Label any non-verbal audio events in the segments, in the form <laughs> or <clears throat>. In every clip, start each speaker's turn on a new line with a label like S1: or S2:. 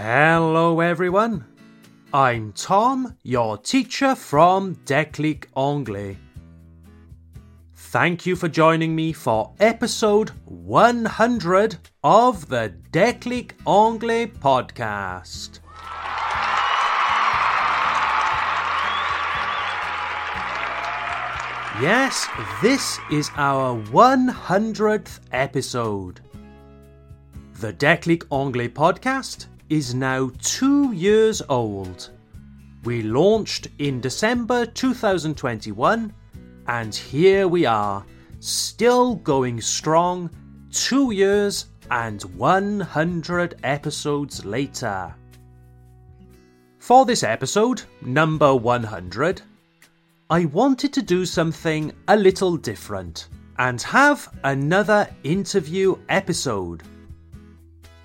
S1: Hello, everyone. I'm Tom, your teacher from Déclic Anglais. Thank you for joining me for episode 100 of the Déclic Anglais podcast. Yes, this is our 100th episode. The Déclic Anglais podcast is now two years old. We launched in December 2021, and here we are, still going strong, two years and 100 episodes later. For this episode, number 100, I wanted to do something a little different and have another interview episode.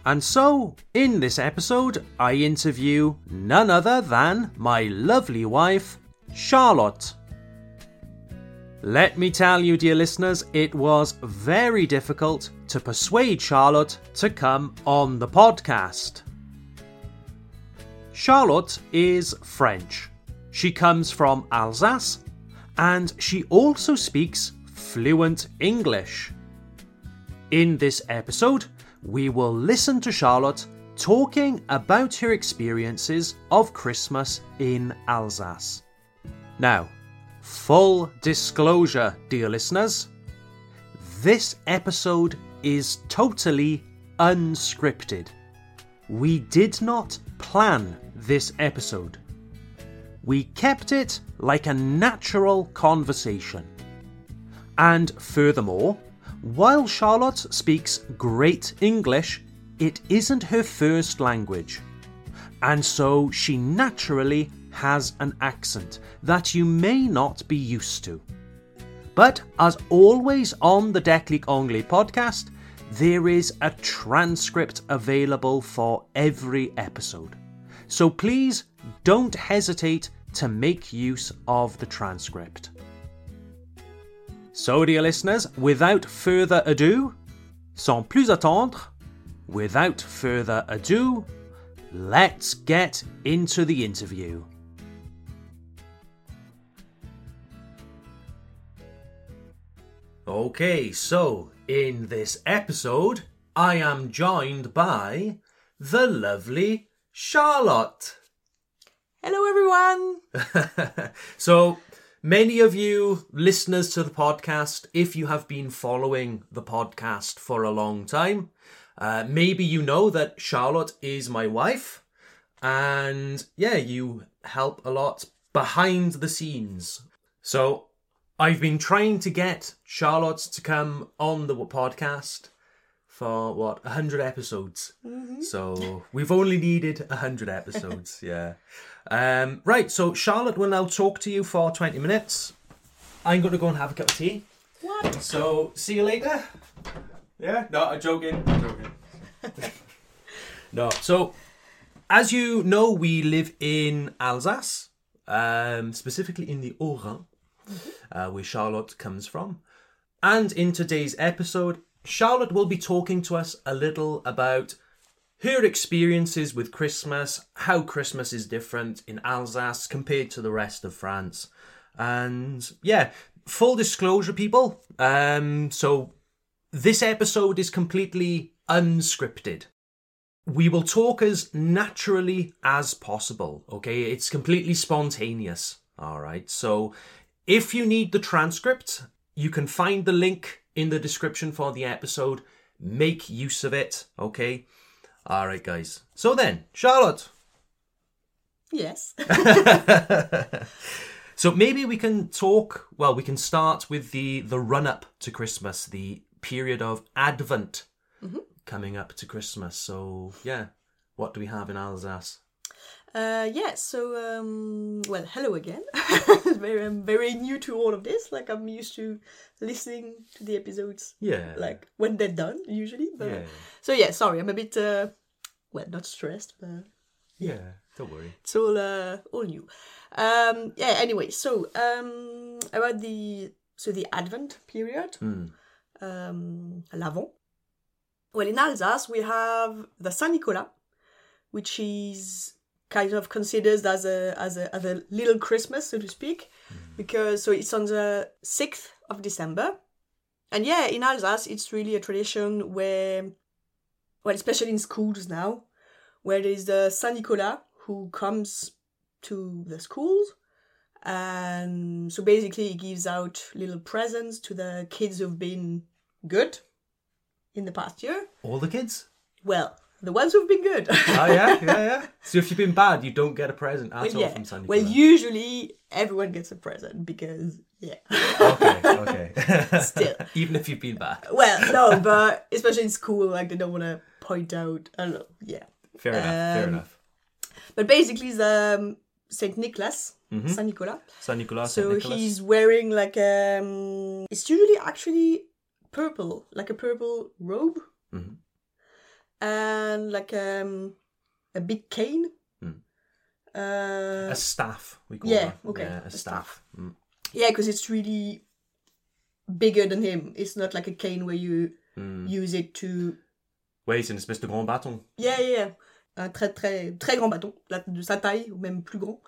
S1: And so, in this episode, I interview none other than my lovely wife, Charlotte. Let me tell you, dear listeners, it was very difficult to persuade Charlotte to come on the podcast. Charlotte is French. She comes from Alsace and she also speaks fluent English. In this episode, we will listen to Charlotte talking about her experiences of Christmas in Alsace. Now, full disclosure, dear listeners, this episode is totally unscripted. We did not plan this episode. We kept it like a natural conversation. And furthermore, while Charlotte speaks great English, it isn't her first language. And so she naturally has an accent that you may not be used to. But as always on the Déclic Anglais podcast, there is a transcript available for every episode. So please don't hesitate to make use of the transcript. So, dear listeners, without further ado, sans plus attendre, without further ado, let's get into the interview. Okay, so in this episode, I am joined by the lovely Charlotte.
S2: Hello, everyone. <laughs>
S1: so, many of you listeners to the podcast, if you have been following the podcast for a long time, uh, maybe you know that Charlotte is my wife. And yeah, you help a lot behind the scenes. So, I've been trying to get Charlotte to come on the podcast for what 100 episodes so we've only needed 100 episodes <laughs> yeah um, right so charlotte will now talk to you for 20 minutes. I'm going to go and have a cup of tea.
S2: What?
S1: so see you later. Yeah no i'm joking. I'm joking. <laughs> No so as you know we live in alsace um, specifically in the Haut-Rhin, uh, where charlotte comes from. And in today's episode, Charlotte will be talking to us a little about her experiences with Christmas, how Christmas is different in Alsace compared to the rest of France. And yeah, full disclosure, people. Um, so this episode is completely unscripted. We will talk as naturally as possible, okay? It's completely spontaneous, all right? So if you need the transcript, you can find the link in the description for the episode. Make use of it, okay? All right, guys. So then, Charlotte.
S2: Yes. <laughs> <laughs>
S1: So maybe we can talk. Well, we can start with the the run up to Christmas, the period of Advent mm-hmm. coming up to Christmas. So yeah, what do we have in Alsace?
S2: Uh, yeah. So, um, well, hello again. <laughs> very, I'm very new to all of this. Like, I'm used to listening to the episodes,
S1: Yeah,
S2: like when they're done, usually. But
S1: yeah,
S2: so yeah, sorry, I'm a bit, uh, well, not stressed, but
S1: yeah. Don't worry.
S2: it's all, uh, all new. Um, yeah. Anyway, so um, about the so the Advent period,
S1: Hmm.
S2: um, l'Avent. Well, in Alsace, we have the Saint Nicolas, which is kind of considered as a as a as a little Christmas, so to speak, mm. because so it's on the sixth of December, and yeah, in Alsace, it's really a tradition where, well, especially in schools now, where there's the Saint Nicolas who comes to the schools, and so basically he gives out little presents to the kids who've been good in the past year.
S1: All the kids?
S2: Well, the ones who've been good.
S1: Oh, yeah, yeah, <laughs> yeah. So if you've been bad, you don't get a present at
S2: well,
S1: all
S2: yeah.
S1: from Sandy
S2: well, usually everyone gets a present because yeah.
S1: Okay, <laughs> okay.
S2: Still. <laughs>
S1: Even if you've been bad.
S2: well, no, but especially in school, like they don't want to point out. I don't know. Yeah.
S1: Fair enough, fair
S2: Um,
S1: enough.
S2: But basically, the um, Saint Nicholas, Saint Nicolas.
S1: Saint Nicolas,
S2: So
S1: Saint Nicholas.
S2: he's wearing like um, it's usually actually purple, like a purple robe,
S1: Mhm.
S2: And like um, a big cane.
S1: Mm.
S2: Uh,
S1: a staff, we call
S2: yeah,
S1: that.
S2: okay,
S1: Yeah, a,
S2: a
S1: staff. Mm.
S2: yeah, because it's really bigger than him. It's not like a cane where you
S1: Mm.
S2: use it to.
S1: Oui, c'est une espèce de grand bâton.
S2: Yeah, yeah. Un très très très grand bâton, la- de sa taille ou même plus grand.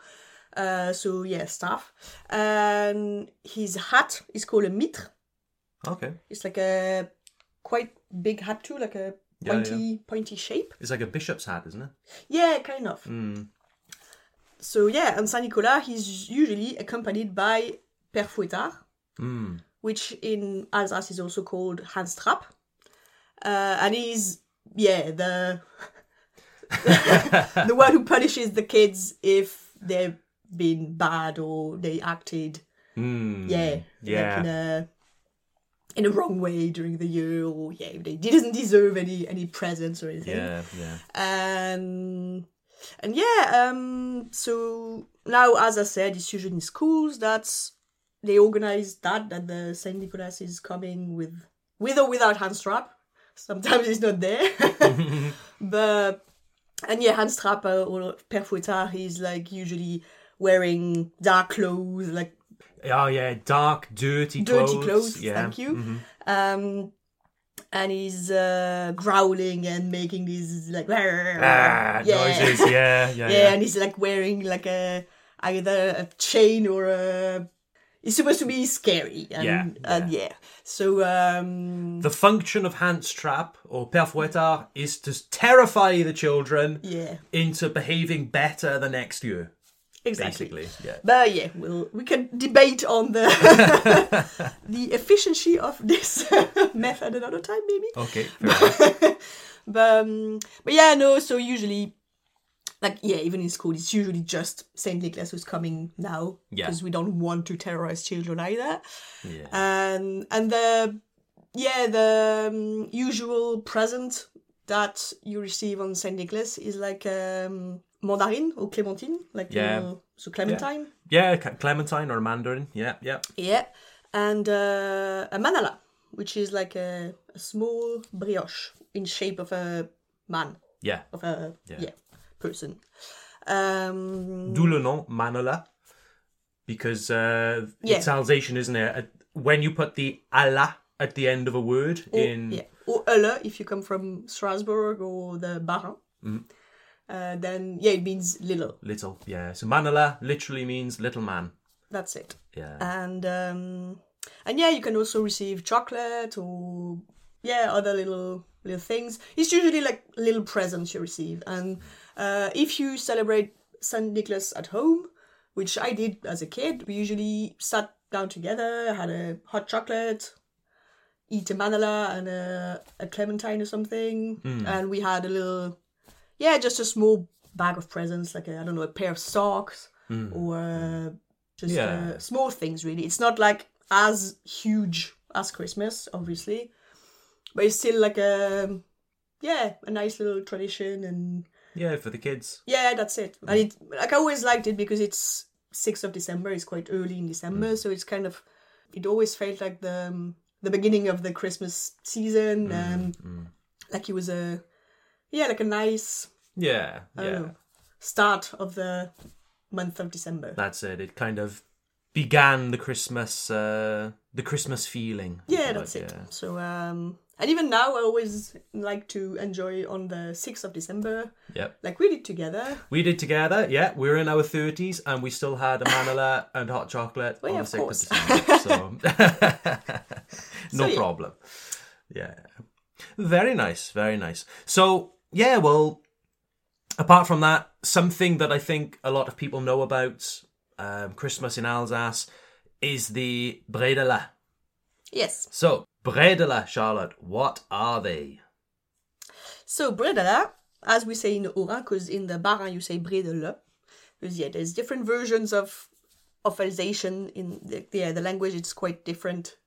S2: Uh, so yeah, staff. And his hat is called a mitre.
S1: Okay.
S2: It's like a quite big hat too, like a
S1: Yeah,
S2: pointy pointy shape.
S1: It's like a bishop's hat, isn't it?
S2: Yeah, kind of.
S1: Mm.
S2: So yeah, on Saint Nicolas, he's usually accompanied by Père Fouettard,
S1: Mm.
S2: which in Alsace is also called Hans Trapp, uh, and he's yeah the <laughs> the one who punishes the kids if they've been bad or they acted
S1: Mm.
S2: yeah
S1: Yeah.
S2: like in a in a wrong way during the year or yeah they didn't deserve any any presents or anything.
S1: Yeah, yeah.
S2: and and yeah um so now as i said it's usually in schools that's they organize that that the saint nicholas is coming with with or without Hans Trapp. Sometimes he's not there. <laughs> But and yeah Hans Trapp uh, or fouettard he's like usually wearing dark clothes like
S1: Oh, yeah, dark, dirty
S2: dirty
S1: clothes.
S2: clothes
S1: Yeah.
S2: thank you
S1: Mhm.
S2: um and he's uh, growling and making these like
S1: Ah,
S2: yeah.
S1: noises. Yeah, yeah, <laughs>
S2: yeah,
S1: yeah.
S2: and he's like wearing like a either a chain or a. It's supposed to be scary, and
S1: Yeah,
S2: and yeah. So um,
S1: The function of Hans Trapp or Père Fouettard is to terrify the children
S2: yeah,
S1: into behaving better the next year.
S2: Exactly.
S1: Basically, yeah.
S2: But yeah, we'll we can debate on the <laughs> the efficiency of this <laughs> method another time, maybe.
S1: Okay, <laughs>
S2: but um, but yeah, no. So usually, like yeah, even in school, it's usually just Saint Nicholas who's coming now
S1: Yeah.
S2: because we don't want to terrorize children either.
S1: Yeah.
S2: and and the yeah the um, usual present that you receive on Saint Nicholas is like um, mandarin or clementine, like
S1: Yeah.
S2: so clementine,
S1: Yeah, Ca- Clementine or Mandarin. Yeah, yeah.
S2: yeah, and uh, a mannala, which is like a, a small brioche in shape of a man
S1: Yeah.
S2: of a
S1: Yeah.
S2: yeah, person. Um,
S1: D'où le nom mannala. Because uh,
S2: Yeah.
S1: it's Alsatian, isn't it? Uh, When you put the Allah at the end of a word
S2: or,
S1: in.
S2: yeah, or Ulle if you come from Strasbourg or the Bas-Rhin.
S1: Mm-hmm.
S2: Uh, then yeah, it means little.
S1: Little, yeah. So mannala literally means little man.
S2: That's it.
S1: Yeah.
S2: and um and yeah you can also receive chocolate or yeah other little little things it's usually like little presents you receive and uh if you celebrate saint nicholas at home which i did as a kid we usually sat down together had a hot chocolate eat a mannala and a, a clementine or something. And we had a little yeah just a small bag of presents like I i don't know a pair of socks or uh, just
S1: Yeah.
S2: uh, small things really. It's not like as huge as christmas obviously but it's still like a yeah a nice little tradition and
S1: yeah, for the kids.
S2: yeah that's it. And it like i always liked it because it's 6th of december it's quite early in december so it's kind of it always felt like the um, the beginning of the christmas season and like it was a yeah like a nice
S1: Yeah, yeah.
S2: know, start of the month of december
S1: That's it. It kind of began the Christmas, uh, the Christmas feeling.
S2: yeah that's
S1: like,
S2: it
S1: yeah.
S2: so um And even now, I always like to enjoy on the 6th of December,
S1: Yep.
S2: like we did together.
S1: We did together, yeah. We're in our 30s and we still had a mannala and hot chocolate
S2: Well,
S1: on
S2: yeah,
S1: the
S2: of
S1: 6th of December. <laughs> So, <laughs> <laughs> no
S2: So,
S1: problem. Yeah. Very nice, very nice. So, yeah, well, apart from that, something that I think a lot of people know about um, Christmas in Alsace is the bredela.
S2: Yes.
S1: So, bredela, Charlotte, what are they?
S2: So bredela, as we say in Haut-Rhin, because in the Bas-Rhin you say bredela. Because yeah, there's different versions of of in the yeah the language. It's quite different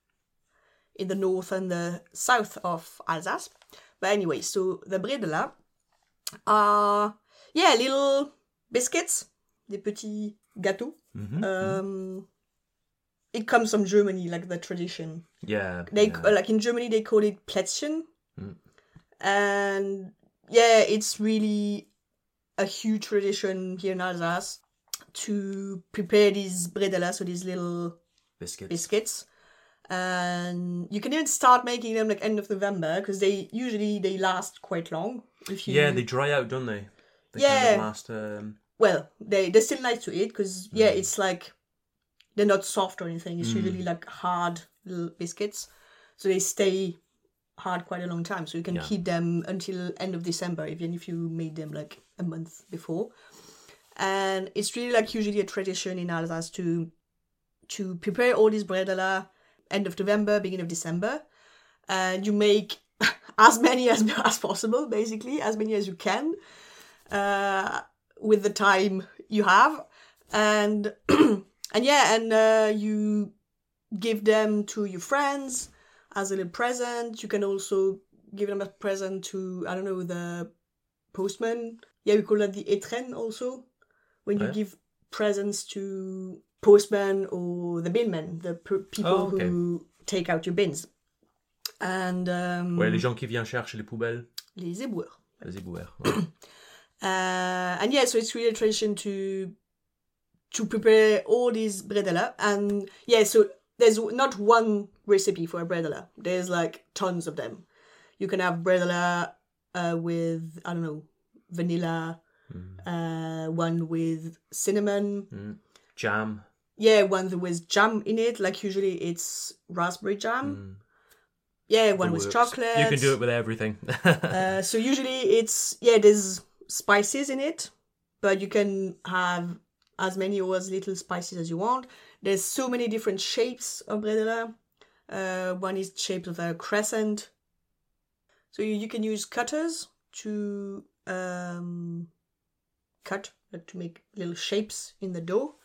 S2: in the north and the south of Alsace. But anyway, so the bredela are yeah little biscuits, des petits gâteaux.
S1: Mhm.
S2: Um, it comes from Germany, like the tradition.
S1: Yeah.
S2: They
S1: yeah.
S2: uh, like in Germany they call it Plätzchen,
S1: Mm.
S2: and yeah, it's really a huge tradition here in Alsace to prepare these bredela, so these little
S1: biscuits.
S2: biscuits. And you can even start making them like end of November because they usually they last quite long. If you
S1: Yeah, they dry out, don't they? they
S2: Yeah.
S1: Kind of last, um,
S2: well they they're still nice to eat because yeah
S1: Mm.
S2: it's like they're not soft or anything it's usually like hard little biscuits so they stay hard quite a long time so you can
S1: Yeah.
S2: keep them until end of december even if you made them like a month before and it's really like usually a tradition in alsace to to prepare all these bredela end of november beginning of december. And you make <laughs> as many as, <laughs> as possible basically as many as you can uh, with the time you have. And <clears throat> and yeah and uh, you give them to your friends as a little present. You can also give them a present to i don't know the postman. Yeah we call that the étrenne also when you
S1: Yeah.
S2: give presents to postman or the binmen the per- people
S1: Oh, okay.
S2: who take out your bins and um,
S1: Ouais, les gens qui viennent chercher les poubelles,
S2: les éboueurs
S1: les éboueurs. ouais. <coughs>
S2: uh, and yeah, so it's really a tradition to to prepare all these bredela, and yeah, so there's not one recipe for a bredela. There's like tons of them. You can have bredela uh, with I don't know vanilla, uh, one with cinnamon,
S1: Jam.
S2: yeah, one with jam in it. Like usually it's raspberry jam. Yeah, one with
S1: works.
S2: chocolate.
S1: You can do it with everything.
S2: Uh, <laughs> so usually it's yeah, there's spices in it, but you can have as many or as little spices as you want. There's so many different shapes of bredela. Uh, one is shaped of a crescent. So you, you can use cutters to um, cut, to make little shapes in the dough.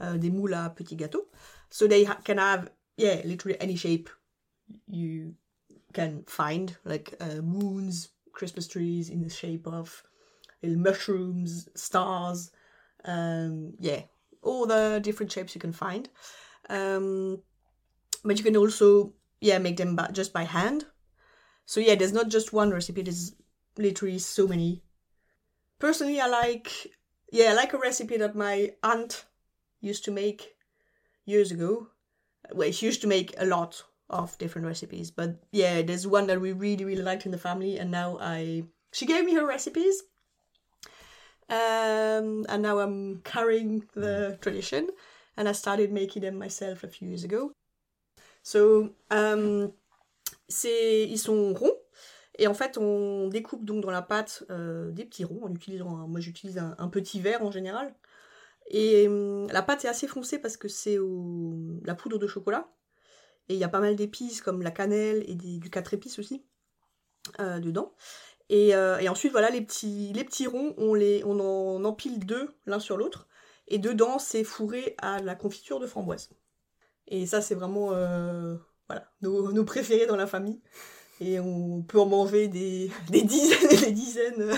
S2: Uh, des moules à petits gâteaux. So they ha- can have, yeah, literally any shape you can find, like uh, moons, Christmas trees in the shape of little mushrooms, stars, um, yeah, all the different shapes you can find. Um, but you can also, yeah, make them by, just by hand. So yeah, there's not just one recipe. There's literally so many. Personally, I like, yeah, I like a recipe that my aunt used to make years ago. Well, she used to make a lot of different recipes, but yeah, there's one that we really, really liked in the family, and now I, she gave me her recipes, um, and now I'm carrying the tradition, and I started making them myself a few years ago. So, um, c'est, ils sont ronds. Et en fait, on découpe donc dans la pâte euh, des petits ronds en utilisant, un- moi j'utilise un, petit verre en général. Et hum, la pâte est assez foncée parce que c'est la poudre de chocolat. Et il y a pas mal d'épices comme la cannelle et du quatre épices aussi euh, dedans. Et, euh, et ensuite, voilà, les petits, les petits ronds, on, les, on en empile deux l'un sur l'autre. Et dedans, c'est fourré à la confiture de framboise. Et ça, c'est vraiment voilà, nos préférés dans la famille. Et on peut en manger des, <laughs> des dizaines et des dizaines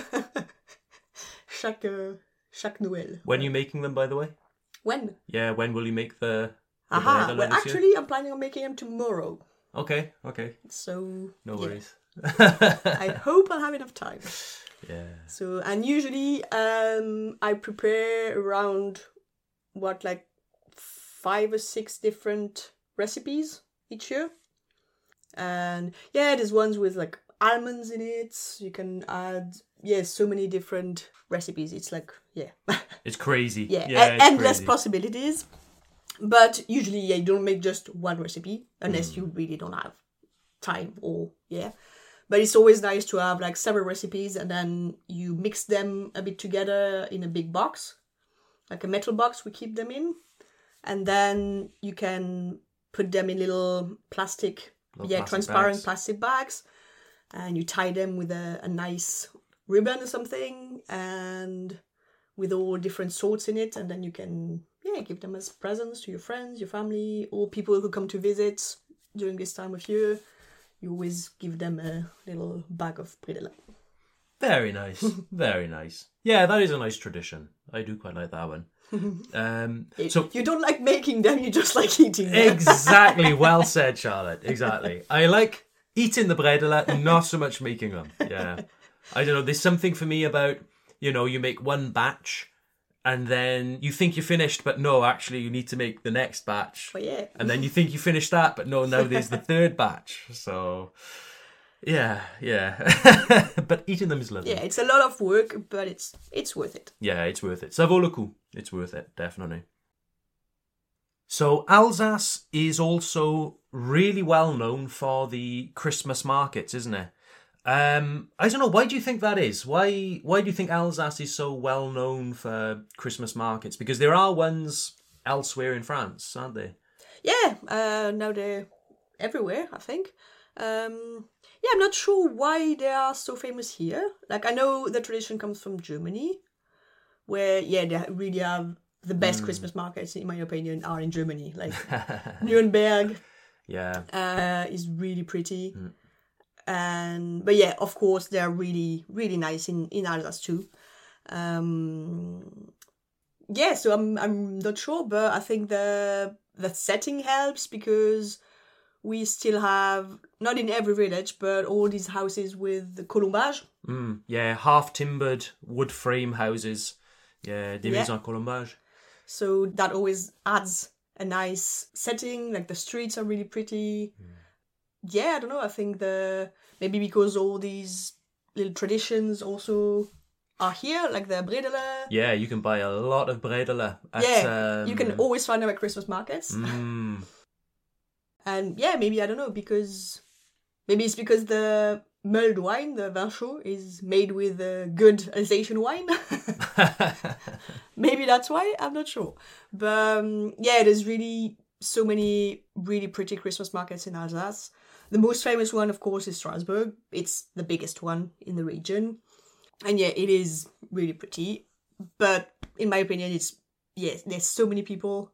S2: <laughs> chaque, euh, chaque Noël.
S1: when are you making them, by the way?
S2: When?
S1: Yeah, when will you make the. the
S2: Aha, well,
S1: year?
S2: actually, I'm planning on making them tomorrow.
S1: Okay, okay.
S2: So,
S1: No
S2: yeah.
S1: worries. <laughs>
S2: I hope I'll have enough time.
S1: yeah.
S2: So, and usually um, I prepare around what, like five or six different recipes each year. And yeah, there's ones with like almonds in it. You can add yeah, so many different recipes. It's like yeah, <laughs>
S1: It's crazy.
S2: yeah,
S1: yeah it's
S2: endless
S1: crazy.
S2: possibilities. But usually, yeah, you don't make just one recipe unless
S1: Mm.
S2: you really don't have time or yeah. But it's always nice to have like several recipes and then you mix them a bit together in a big box, like a metal box we keep them in, and then you can put them in little plastic,
S1: Little
S2: yeah,
S1: plastic
S2: transparent
S1: bags.
S2: plastic bags, and you tie them with a, a nice ribbon or something, and with all different sorts in it, and then you can yeah give them as presents to your friends, your family, or people who come to visit during this time of year. You always give them a little bag of bredela.
S1: Very nice. <laughs> Very nice. Yeah, that is a nice tradition. I do quite like that one. Um, so
S2: you don't like making them, you just like eating them.
S1: exactly, <laughs> well said, Charlotte. Exactly. I like eating the bredela, not so much making them. Yeah. I don't know. There's something for me about you know you make one batch, and then you think you're finished, but no, actually you need to make the next batch.
S2: But yeah,
S1: and then you think you finished that, but no, now there's the third batch. So, yeah, yeah. <laughs> but eating them is lovely.
S2: yeah, it's a lot of work, but it's it's worth it.
S1: Yeah, it's worth it. Ça vaut le coup. It's worth it, definitely. So, Alsace is also really well known for the Christmas markets, isn't it? Um, I don't know. Why do you think that is? Why Why do you think Alsace is so well known for Christmas markets? Because there are ones elsewhere in France, aren't there?
S2: Yeah, uh, now they're everywhere. I think. Um, yeah, I'm not sure why they are so famous here. Like I know the tradition comes from Germany, where yeah they really have the best Christmas markets in my opinion are in Germany. Like <laughs> Nuremberg
S1: Yeah.
S2: uh, is really pretty, and but yeah, of course they're really really nice in in Alsace too. Um, yeah, so I'm I'm not sure, but I think the the setting helps because we still have not in every village, but all these houses with the colombage.
S1: Mm, yeah, half timbered wood frame houses. Yeah, des
S2: Yeah.
S1: maisons colombage.
S2: So that always adds a nice setting. Like the streets are really pretty. Yeah, I don't know. I think the maybe because all these little traditions also are here, like the bredela.
S1: Yeah, you can buy a lot of bredela. At,
S2: Yeah, you can
S1: um,
S2: always find them at Christmas markets. <laughs>
S1: Mm,
S2: And yeah, maybe I don't know because maybe it's because the mulled wine, the vin chaud, is made with a good Alsatian wine. <laughs> maybe that's why. I'm not sure. But um, yeah, there's really so many really pretty Christmas markets in Alsace. The most famous one, of course, is Strasbourg. It's the biggest one in the region, and yeah, it is really pretty. But in my opinion, it's yes, there's so many people.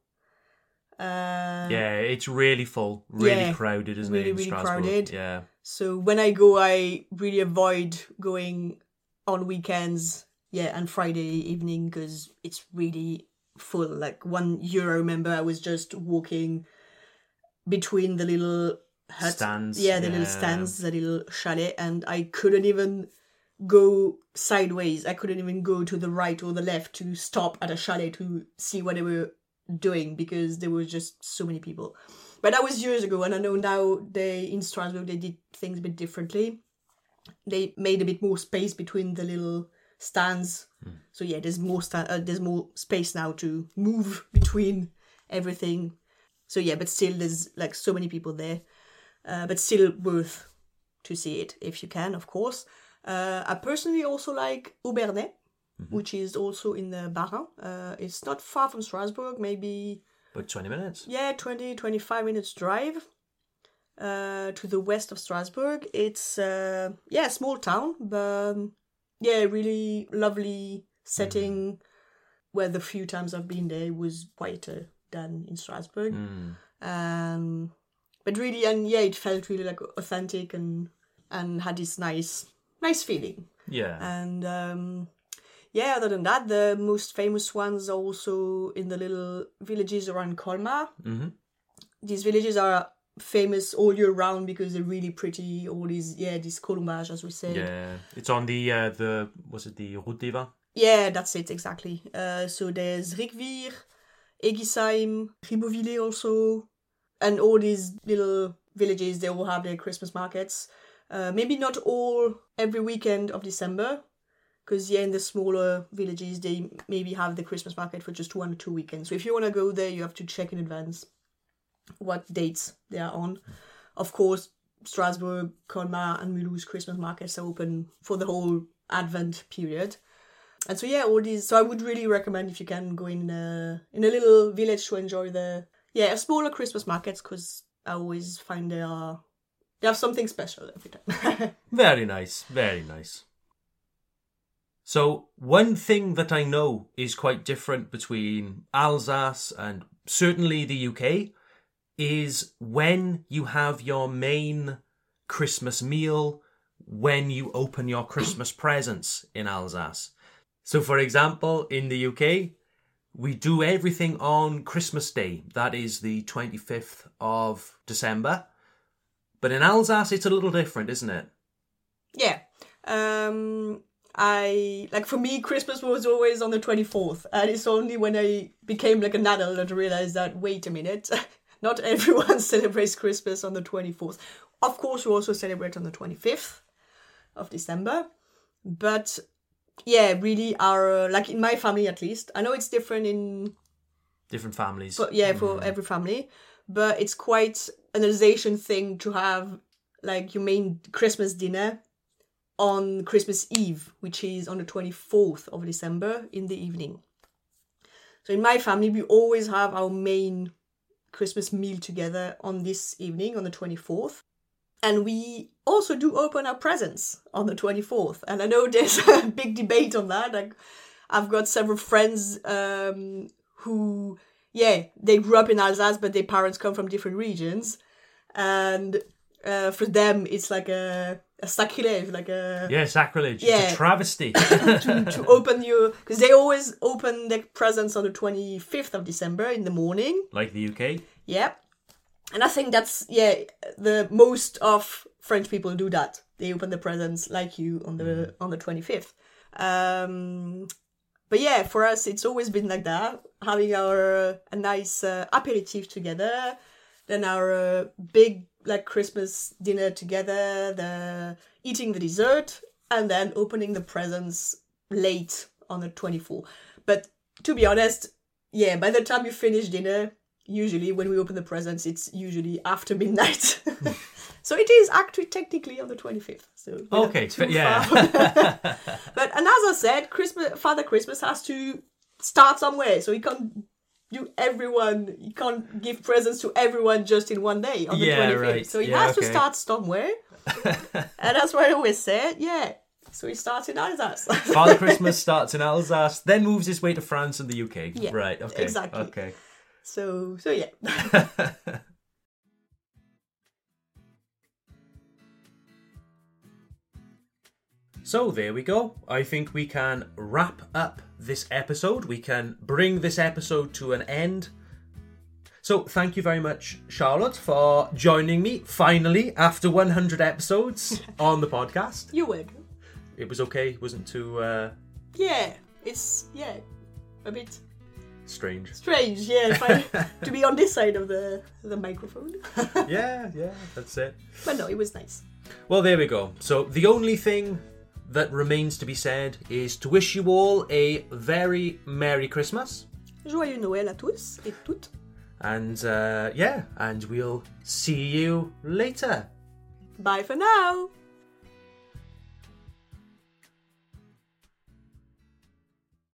S2: Uh,
S1: yeah, it's really full, really
S2: Yeah,
S1: crowded, isn't
S2: really,
S1: it?
S2: really
S1: Strasbourg?
S2: crowded.
S1: Yeah.
S2: So when I go, I really avoid going on weekends, yeah, and Friday evening because it's really full. Like one year, I remember I was just walking between the little huts,
S1: Stands,
S2: yeah, the little stands, the little chalet, and I couldn't even go sideways. I couldn't even go to the right or the left to stop at a chalet to see what they were doing because there was just so many people. But that was years ago, and I know now they in Strasbourg they did things a bit differently. They made a bit more space between the little stands. So yeah, there's more sta- uh, there's more space now to move <laughs> between everything. So yeah, but still there's like so many people there. Uh, but still worth to see it if you can, of course. Uh, I personally also like Obernai, which is also in the Bas-Rhin. Uh, it's not far from Strasbourg, maybe
S1: About 20 minutes.
S2: yeah 20 25 minutes drive uh to the west of strasbourg it's uh yeah a small town but um, yeah really lovely setting where the few times i've been there was quieter than in strasbourg
S1: Mm.
S2: um but really and yeah it felt really like authentic and and had this nice nice feeling
S1: Yeah.
S2: and um, yeah, other than that, the most famous ones are also in the little villages around Colmar.
S1: hmm
S2: These villages are famous all year round because they're really pretty. All these, yeah, these colombage, as we say.
S1: Yeah. It's on the, uh, the was it the Route des Vins?
S2: Yeah, that's it, exactly. Uh, so there's Riquewihr, Eguisheim, Ribeauvillé also, and all these little villages they all have their Christmas markets. Uh, maybe not all every weekend of December, because yeah, in the smaller villages they maybe have the Christmas market for just one or two weekends. So if you want to go there, you have to check in advance what dates they are on. Of course, Strasbourg, Colmar, and Mulhouse Christmas markets are open for the whole Advent period. And so yeah, all these. So I would really recommend if you can go in a in a little village to enjoy the yeah smaller Christmas markets because I always find they are they have something special every time. <laughs>
S1: very nice, very nice. So one thing that I know is quite different between Alsace and certainly the UK is when you have your main Christmas meal, when you open your Christmas presents in Alsace. So, for example, in the UK, we do everything on Christmas Day. That is the 25th of December. But in Alsace, it's a little different, isn't it?
S2: Yeah. Um, I like for me, Christmas was always on the 24th, and it's only when I became like an adult that I realized that wait a minute, <laughs> not everyone <laughs> celebrates Christmas on the 24th. Of course, we also celebrate on the 25th of December, but yeah, really our like in my family at least. I know it's different in
S1: different families,
S2: but yeah, for mm. every family. But it's quite an Alsatian thing to have like your main Christmas dinner on Christmas Eve, which is on the 24th of December in the evening. So in my family, we always have our main Christmas meal together on this evening, on the 24th. And we also do open our presents on the 24th. And I know <laughs> there's a big debate on that. Like, I've got several friends um, who, yeah, they grew up in Alsace, but their parents come from different regions. And uh, for them, it's like a, a sacrilege, like a
S1: yeah, sacrilege. Yeah, it's a travesty
S2: to, <laughs> to open your because they always open their presents on the twenty fifth of December in the morning,
S1: like the UK.
S2: Yeah, and I think that's yeah the most of French people do that. They open the presents like you on the mm. on the twenty fifth. Um, but yeah, for us it's always been like that, having our a nice uh, aperitif together, then our uh, big like Christmas dinner together, the eating the dessert, and then opening the presents late on the twenty fourth. But to be honest, yeah, by the time you finish dinner, usually when we open the presents, it's usually after midnight. <laughs> so it is actually technically on the 25th. So
S1: okay, yeah. <laughs>
S2: but and as I said, Christmas, Father Christmas has to start somewhere. So he can't do everyone, You can't give presents to everyone just in one day on the yeah, 25th. Right. So he yeah, has okay. to start somewhere. <laughs> and that's what I always said. Yeah. So he starts in Alsace. <laughs>
S1: Father Christmas starts in Alsace, then moves his way to France and the UK.
S2: Yeah,
S1: right. Okay.
S2: Exactly.
S1: Okay.
S2: So so yeah. <laughs>
S1: So there we go. I think we can wrap up this episode. We can bring this episode to an end. So thank you very much, Charlotte, for joining me finally after 100 episodes <laughs> on the podcast.
S2: You're welcome.
S1: It was okay, wasn't too. Uh...
S2: Yeah, it's yeah, a bit
S1: strange.
S2: Strange, yeah. I, <laughs> to be on this side of the the microphone. <laughs>
S1: yeah, yeah, that's it.
S2: But no, it was nice.
S1: Well, there we go. So the only thing that remains to be said is to wish you all a very Merry Christmas.
S2: Joyeux Noël à tous et toutes.
S1: And uh, yeah, and we'll see you later.
S2: Bye for now.